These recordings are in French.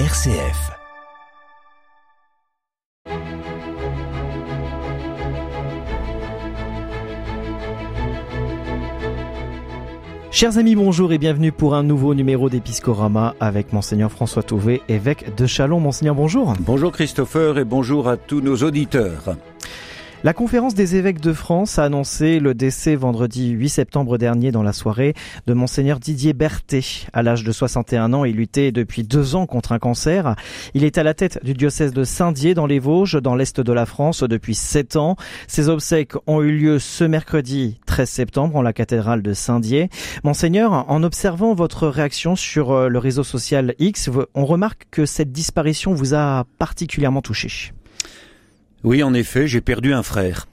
RCF. Chers amis, bonjour et bienvenue pour un nouveau numéro d'Episcorama avec Monseigneur François Touvet, évêque de Chalon. Monseigneur, bonjour. Bonjour Christopher et bonjour à tous nos auditeurs. La conférence des évêques de France a annoncé le décès vendredi 8 septembre dernier dans la soirée de monseigneur Didier Berthet. À l'âge de 61 ans, il luttait depuis deux ans contre un cancer. Il est à la tête du diocèse de Saint-Dié dans les Vosges, dans l'est de la France, depuis sept ans. Ses obsèques ont eu lieu ce mercredi 13 septembre en la cathédrale de Saint-Dié. Monseigneur, en observant votre réaction sur euh, le réseau social X, on remarque que cette disparition vous a particulièrement touché. Oui, en effet, j'ai perdu un frère.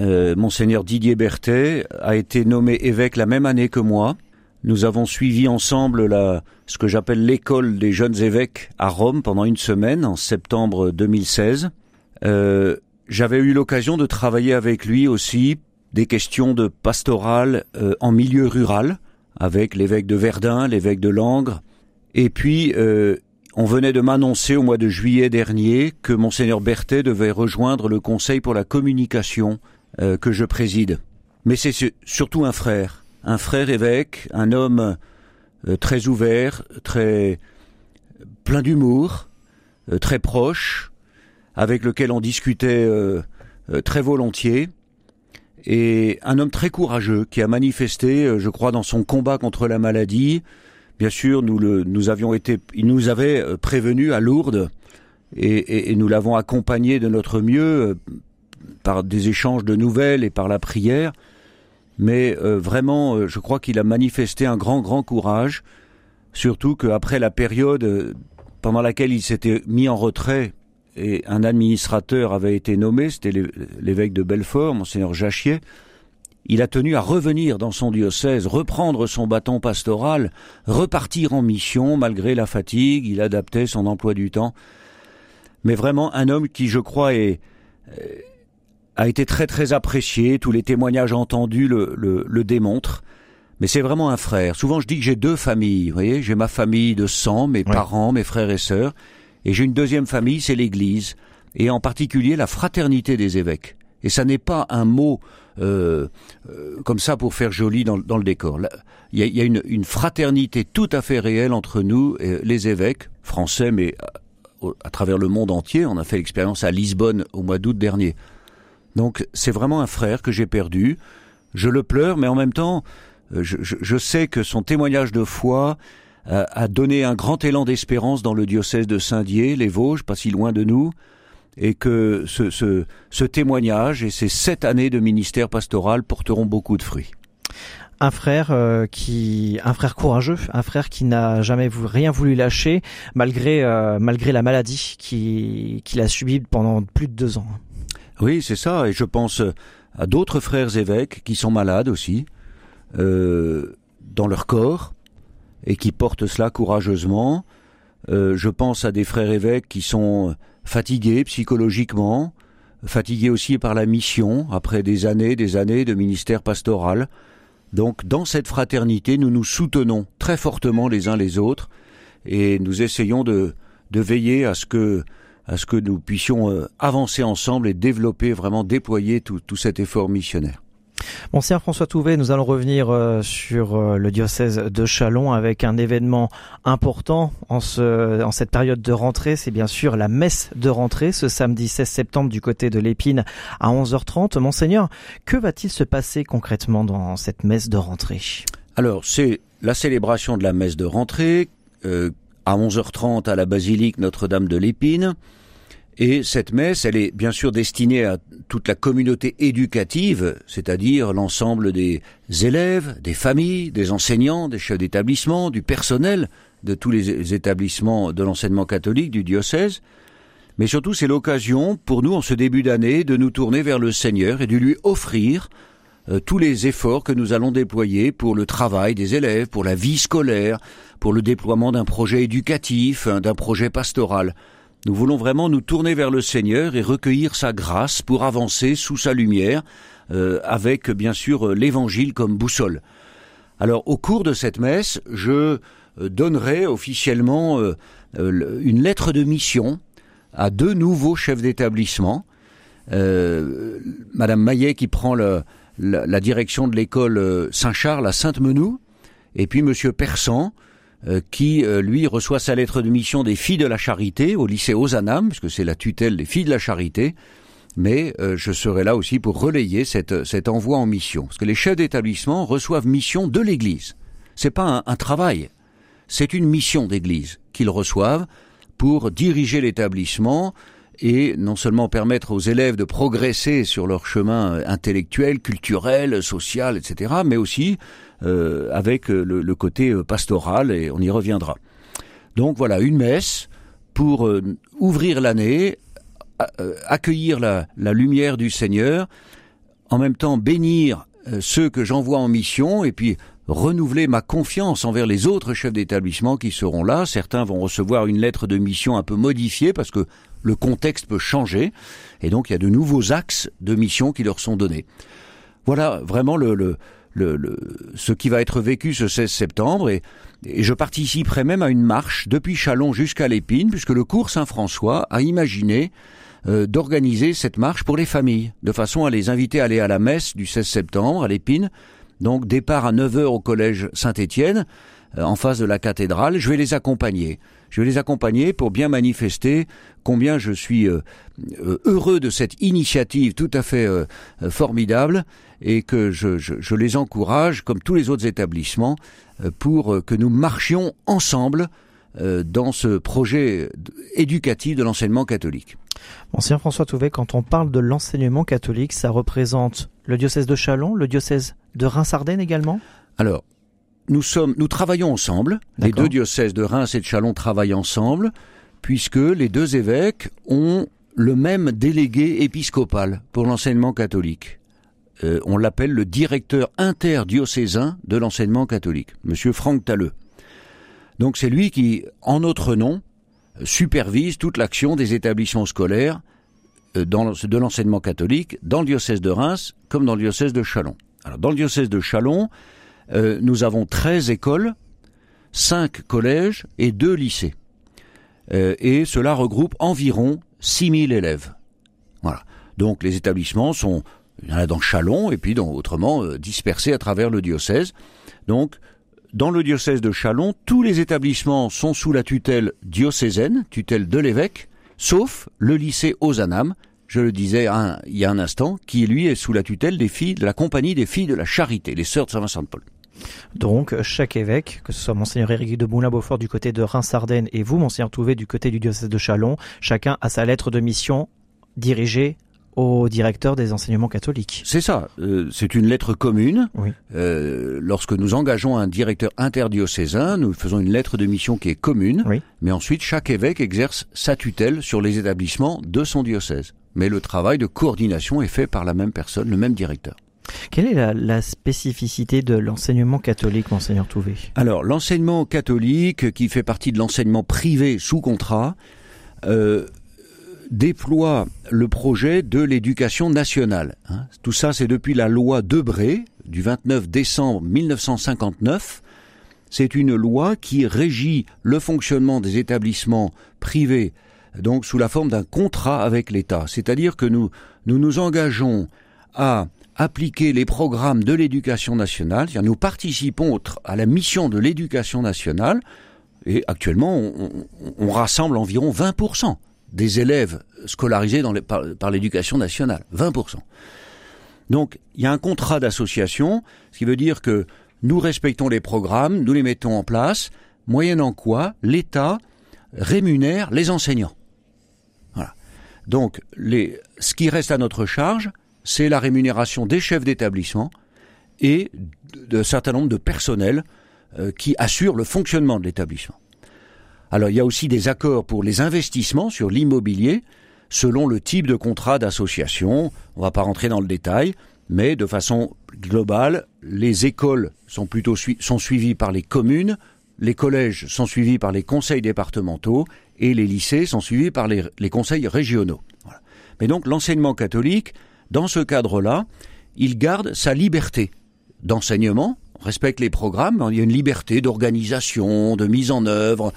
Euh, Monseigneur Didier Berthet a été nommé évêque la même année que moi. Nous avons suivi ensemble la, ce que j'appelle l'école des jeunes évêques à Rome pendant une semaine en septembre 2016. Euh, J'avais eu l'occasion de travailler avec lui aussi des questions de pastoral euh, en milieu rural avec l'évêque de Verdun, l'évêque de Langres, et puis euh, on venait de m'annoncer au mois de juillet dernier que monseigneur Berthet devait rejoindre le Conseil pour la communication euh, que je préside. Mais c'est surtout un frère, un frère évêque, un homme euh, très ouvert, très plein d'humour, euh, très proche, avec lequel on discutait très volontiers, et un homme très courageux qui a manifesté, je crois, dans son combat contre la maladie, Bien sûr, nous, le, nous avions été, il nous avait euh, prévenu à Lourdes et, et, nous l'avons accompagné de notre mieux euh, par des échanges de nouvelles et par la prière. Mais euh, vraiment, je crois qu'il a manifesté un grand, grand courage, surtout qu'après la période pendant laquelle il s'était mis en retrait et un administrateur avait été nommé, c'était l'évêque de Belfort, monseigneur Jachier, il a tenu à revenir dans son diocèse, reprendre son bâton pastoral, repartir en mission malgré la fatigue, il adaptait son emploi du temps. Mais vraiment un homme qui, je crois, est, euh, a été très très apprécié, tous les témoignages entendus le, le, démontrent. Mais c'est vraiment un frère. Souvent je dis que j'ai deux familles, vous voyez, j'ai ma famille de sang, mes parents, mes frères et sœurs, et j'ai une deuxième famille, c'est l'Église, et en particulier la fraternité des évêques. Et ça n'est pas un mot euh, euh, comme ça pour faire joli dans, le décor. Il y a, une, fraternité tout à fait réelle entre nous, et les évêques français, mais à, travers le monde entier. On a fait l'expérience à Lisbonne au mois d'août dernier. Donc c'est vraiment un frère que j'ai perdu. Je le pleure, mais en même temps, euh, je, sais que son témoignage de foi a donné un grand élan d'espérance dans le diocèse de Saint-Dié, les Vosges, pas si loin de nous et que ce, ce, ce, témoignage et ces sept années de ministère pastoral porteront beaucoup de fruits. Un frère euh, qui, un frère courageux, un frère qui n'a jamais rien voulu lâcher malgré euh, malgré la maladie qu'il a subie pendant plus de deux ans. Oui, c'est ça, et je pense à d'autres frères évêques qui sont malades aussi euh, dans leur corps et qui portent cela courageusement. Euh, je pense à des frères évêques qui sont fatigués psychologiquement, fatigués aussi par la mission, après des années, des années de ministère pastoral. Donc dans cette fraternité, nous nous soutenons très fortement les uns les autres et nous essayons de, de veiller à ce que à ce que nous puissions euh, avancer ensemble et développer, vraiment déployer tout, tout cet effort missionnaire. Monseigneur François Touvet, nous allons revenir euh, sur euh, le diocèse de Chalon avec un événement important en, ce, en cette période de rentrée. C'est bien sûr la messe de rentrée ce samedi 16 septembre du côté de l'Épine à 11h30. Monseigneur, que va-t-il se passer concrètement dans cette messe de rentrée? Alors, c'est la célébration de la messe de rentrée euh, à 11h30 à la basilique Notre-Dame de l'Épine. Et cette messe, elle est bien sûr destinée à toute la communauté éducative, c'est-à-dire l'ensemble des élèves, des familles, des enseignants, des chefs d'établissement, du personnel de tous les établissements de l'enseignement catholique du diocèse. Mais surtout, c'est l'occasion pour nous, en ce début d'année, de nous tourner vers le Seigneur et de lui offrir euh, tous les efforts que nous allons déployer pour le travail des élèves, pour la vie scolaire, pour le déploiement d'un projet éducatif, hein, d'un projet pastoral. Nous voulons vraiment nous tourner vers le Seigneur et recueillir sa grâce pour avancer sous sa lumière, euh, avec bien sûr l'Évangile comme boussole. Alors au cours de cette messe, je donnerait officiellement une lettre de mission à deux nouveaux chefs d'établissement. Madame Maillet qui prend la, direction de l'école Saint-Charles à Sainte-Menou, et puis Monsieur Persan qui lui reçoit sa lettre de mission des filles de la charité au lycée Ozanam, puisque c'est la tutelle des filles de la charité, mais euh, je serai là aussi pour relayer cette, cet envoi en mission. Parce que les chefs d'établissement reçoivent mission de l'Église. C'est pas un, travail, c'est une mission d'Église qu'ils reçoivent pour diriger l'établissement et non seulement permettre aux élèves de progresser sur leur chemin intellectuel, culturel, social, etc., mais aussi euh, avec le, le, côté pastoral, et on y reviendra. Donc voilà, une messe pour euh, ouvrir l'année euh, accueillir la, lumière du Seigneur, en même temps bénir euh, ceux que j'envoie en mission et puis renouveler ma confiance envers les autres chefs d'établissement qui seront là. Certains vont recevoir une lettre de mission un peu modifiée parce que le contexte peut changer et donc il y a de nouveaux axes de mission qui leur sont donnés. Voilà vraiment ce qui va être vécu ce 16 septembre et, je participerai même à une marche depuis Chalon jusqu'à l'Épine puisque le cours Saint-François a imaginé euh, d'organiser cette marche pour les familles, de façon à les inviter à aller à la messe du 16 septembre à l'Épine. Donc départ à 9h au collège Saint-Étienne, en face de la cathédrale. Je vais les accompagner. Je vais les accompagner pour bien manifester combien je suis euh, heureux de cette initiative tout à fait formidable et que je, je, les encourage, comme tous les autres établissements, pour que nous marchions ensemble dans ce projet éducatif de l'enseignement catholique. Monsieur François Touvet, quand on parle de l'enseignement catholique, ça représente le diocèse de Chalon, le diocèse de Reims-Ardennes également? Alors, nous sommes, nous travaillons ensemble. Les deux diocèses de Reims et de Chalon travaillent ensemble, puisque les deux évêques ont le même délégué épiscopal pour l'enseignement catholique. Euh, on l'appelle le directeur interdiocésain de l'enseignement catholique, Monsieur Franck Talleux. Donc c'est lui qui, en notre nom, supervise toute l'action des établissements scolaires euh, dans, de l'enseignement catholique dans le diocèse de Reims comme dans le diocèse de Chalon. Alors, dans le diocèse de Chalon, euh, nous avons 13 écoles, 5 collèges et 2 lycées. Euh, et cela regroupe environ 6000 élèves. Voilà. Donc les établissements sont, il y dans Chalon et puis autrement dispersés à travers le diocèse. Donc dans le diocèse de Chalon, tous les établissements sont sous la tutelle diocésaine, tutelle de l'évêque, sauf le lycée Ozanam, je le disais il y a un instant, qui lui est sous la tutelle des filles de la compagnie des filles de la charité, les sœurs de Saint-Vincent-de-Paul. Donc, chaque évêque, que ce soit Monseigneur Éric de Moulin-Beaufort du côté de Reims-Ardennes et vous, Monseigneur Touvet, du côté du diocèse de Chalon, chacun a sa lettre de mission dirigée au directeur des enseignements catholiques. C'est ça, euh, c'est une lettre commune. Euh, lorsque nous engageons un directeur interdiocésain, nous faisons une lettre de mission qui est commune, mais ensuite chaque évêque exerce sa tutelle sur les établissements de son diocèse. Mais le travail de coordination est fait par la même personne, le même directeur. Quelle est la, la spécificité de l'enseignement catholique, monseigneur Touvé Alors, l'enseignement catholique, qui fait partie de l'enseignement privé sous contrat, euh, déploie le projet de l'éducation nationale. Hein. Tout ça, c'est depuis la loi Debré du 29 décembre 1959. C'est une loi qui régit le fonctionnement des établissements privés, donc sous la forme d'un contrat avec l'État. C'est-à-dire que nous, nous nous engageons à appliquer les programmes de l'éducation nationale, c'est-à-dire nous participons à la mission de l'éducation nationale, et actuellement on, rassemble environ 20% des élèves scolarisés les, par, l'éducation nationale, 20%. Donc il y a un contrat d'association, ce qui veut dire que nous respectons les programmes, nous les mettons en place, moyennant quoi l'État rémunère les enseignants. Donc ce qui reste à notre charge, c'est la rémunération des chefs d'établissement et d'un certain nombre de personnels euh, qui assurent le fonctionnement de l'établissement. Alors il y a aussi des accords pour les investissements sur l'immobilier selon le type de contrat d'association. On ne va pas rentrer dans le détail, mais de façon globale, les écoles sont plutôt sont suivies par les communes, les collèges sont suivis par les conseils départementaux et les lycées sont suivis par les, conseils régionaux. Mais donc l'enseignement catholique, dans ce cadre-là, il garde sa liberté d'enseignement, respectent les programmes, il y a une liberté d'organisation, de mise en œuvre,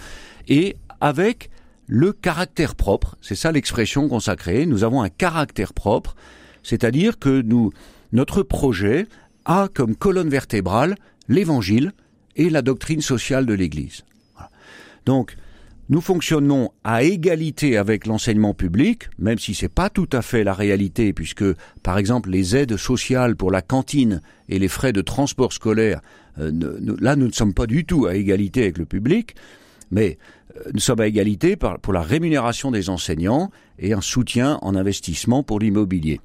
et avec le caractère propre, c'est ça l'expression consacrée, nous avons un caractère propre, c'est-à-dire que nous, notre projet a comme colonne vertébrale l'évangile et la doctrine sociale de l'Église. Donc, nous fonctionnons à égalité avec l'enseignement public, même si c'est pas tout à fait la réalité, puisque, par exemple, les aides sociales pour la cantine et les frais de transport scolaire, euh, là, nous ne sommes pas du tout à égalité avec le public, mais euh, nous sommes à égalité pour la rémunération des enseignants et un soutien en investissement pour l'immobilier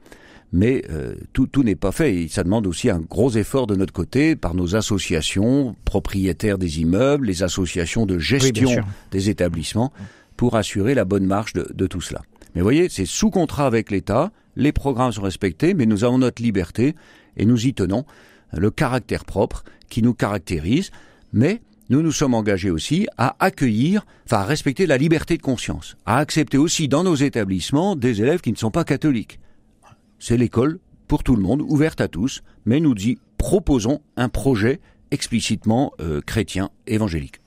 mais euh, tout, tout n'est pas fait. Et ça demande aussi un gros effort de notre côté par nos associations propriétaires des immeubles, les associations de gestion des établissements, pour assurer la bonne marche de, de tout cela. Mais vous voyez, c'est sous contrat avec l'État, les programmes sont respectés, mais nous avons notre liberté et nous y tenons, le caractère propre qui nous caractérise, mais nous nous sommes engagés aussi à accueillir, enfin à respecter la liberté de conscience, à accepter aussi dans nos établissements des élèves qui ne sont pas catholiques c'est l'école pour tout le monde, ouverte à tous, mais nous dit proposons un projet explicitement euh, chrétien évangélique.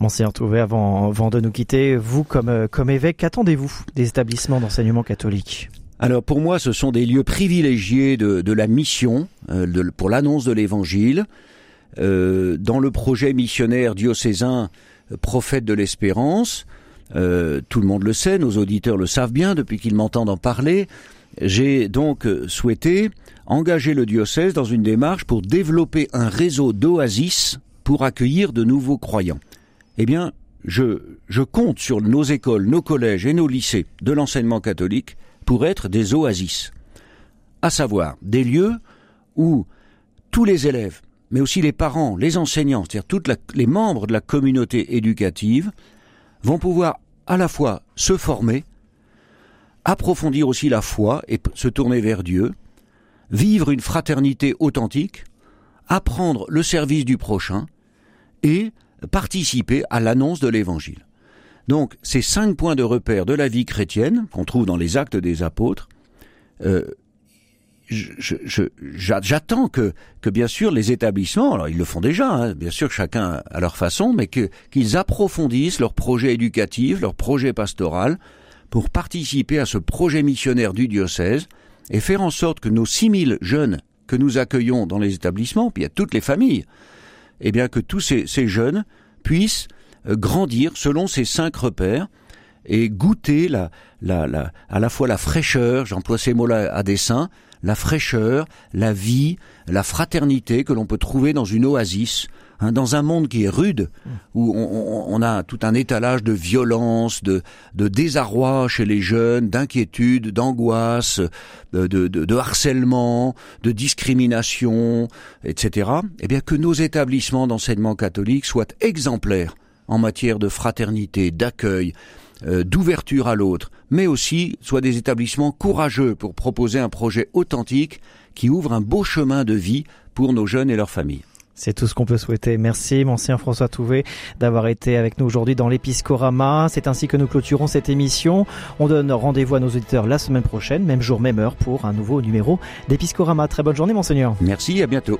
Monseigneur Touvet, avant, avant de nous quitter, vous comme, euh, comme évêque, qu'attendez-vous des établissements d'enseignement catholique? Alors pour moi, ce sont des lieux privilégiés de, de la mission, euh, de, pour l'annonce de l'Évangile. Euh, dans le projet missionnaire diocésain Prophète de l'Espérance, tout le monde le sait, nos auditeurs le savent bien depuis qu'ils m'entendent en parler, j'ai donc souhaité engager le diocèse dans une démarche pour développer un réseau d'oasis pour accueillir de nouveaux croyants. Eh bien, je, je compte sur nos écoles, nos collèges et nos lycées de l'enseignement catholique pour être des oasis, à savoir des lieux où tous les élèves, mais aussi les parents, les enseignants, c'est-à-dire tous les membres de la communauté éducative, vont pouvoir à la fois se former, approfondir aussi la foi et se tourner vers Dieu, vivre une fraternité authentique, apprendre le service du prochain et participer à l'annonce de l'Évangile. Donc ces cinq points de repère de la vie chrétienne qu'on trouve dans les actes des apôtres, euh, j'attends que, bien sûr les établissements, alors ils le font déjà, hein, bien sûr chacun à leur façon, mais qu'ils approfondissent leur projet éducatif, leur projet pastoral, pour participer à ce projet missionnaire du diocèse et faire en sorte que nos 6000 jeunes que nous accueillons dans les établissements, puis à toutes les familles, eh bien que tous ces, jeunes puissent euh, grandir selon ces cinq repères et goûter la, la, la, à la fois la fraîcheur, j'emploie ces mots-là à dessein, la fraîcheur, la vie, la fraternité que l'on peut trouver dans une oasis, Hein, dans un monde qui est rude, où on, a tout un étalage de violence, de, de désarroi chez les jeunes, d'inquiétude, d'angoisse, de, de, de, harcèlement, de discrimination, etc. Eh bien, que nos établissements d'enseignement catholique soient exemplaires en matière de fraternité, d'accueil, euh, d'ouverture à l'autre, mais aussi soient des établissements courageux pour proposer un projet authentique qui ouvre un beau chemin de vie pour nos jeunes et leurs familles. C'est tout ce qu'on peut souhaiter. Merci, Monseigneur François Touvet, d'avoir été avec nous aujourd'hui dans l'Episcorama. C'est ainsi que nous clôturons cette émission. On donne rendez-vous à nos auditeurs la semaine prochaine, même jour, même heure, pour un nouveau numéro d'Episcorama. Très bonne journée, Monseigneur. Merci, à bientôt.